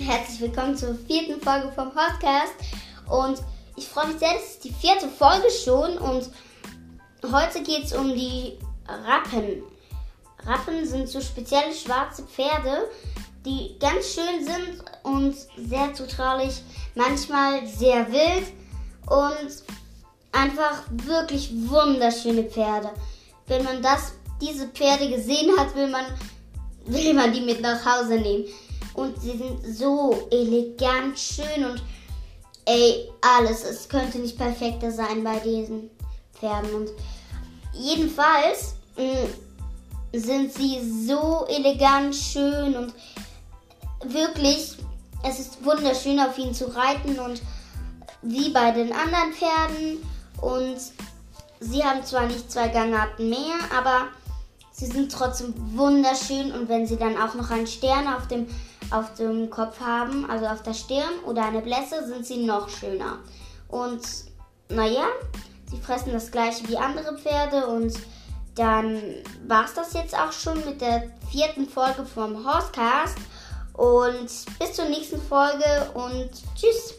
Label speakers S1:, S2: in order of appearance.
S1: herzlich willkommen zur vierten Folge vom Podcast. Und ich freue mich sehr, das ist die vierte Folge schon. Und heute geht es um die Rappen. Rappen sind so spezielle schwarze Pferde, die ganz schön sind und sehr zutraulich, manchmal sehr wild und einfach wirklich wunderschöne Pferde. Wenn man das, diese Pferde gesehen hat, will man, will man die mit nach Hause nehmen. Und sie sind so elegant, schön und ey, alles. Es könnte nicht perfekter sein bei diesen Pferden. Und jedenfalls mh, mm, sind sie so elegant, schön und wirklich, es ist wunderschön auf ihnen zu reiten und wie bei den anderen Pferden. Und sie haben zwar nicht zwei Gangarten mehr, aber sie sind trotzdem wunderschön. Und wenn sie dann auch noch einen Stern auf dem auf dem Kopf haben, also auf der Stirn oder eine Blässe, sind sie noch schöner. Und naja, sie fressen das gleiche wie andere Pferde und dann war es das jetzt auch schon mit der vierten Folge vom Horsecast. Und bis zur nächsten Folge und tschüss.